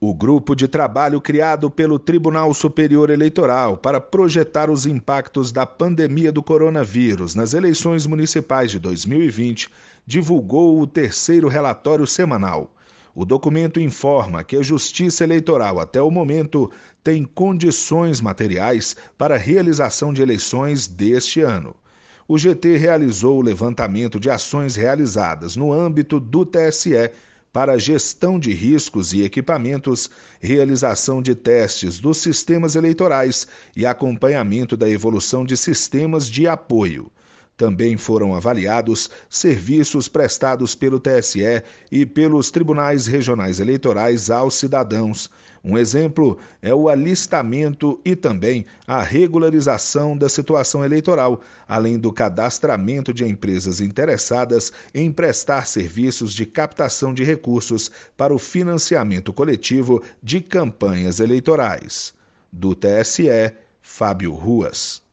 O grupo de trabalho criado pelo Tribunal Superior Eleitoral para projetar os impactos da pandemia do coronavírus nas eleições municipais de 2020 divulgou o terceiro relatório semanal. O documento informa que a Justiça Eleitoral, até o momento, tem condições materiais para a realização de eleições deste ano. O GT realizou o levantamento de ações realizadas no âmbito do TSE para gestão de riscos e equipamentos, realização de testes dos sistemas eleitorais e acompanhamento da evolução de sistemas de apoio. Também foram avaliados serviços prestados pelo TSE e pelos tribunais regionais eleitorais aos cidadãos. Um exemplo é o alistamento e também a regularização da situação eleitoral, além do cadastramento de empresas interessadas em prestar serviços de captação de recursos para o financiamento coletivo de campanhas eleitorais. Do TSE, Fábio Ruas.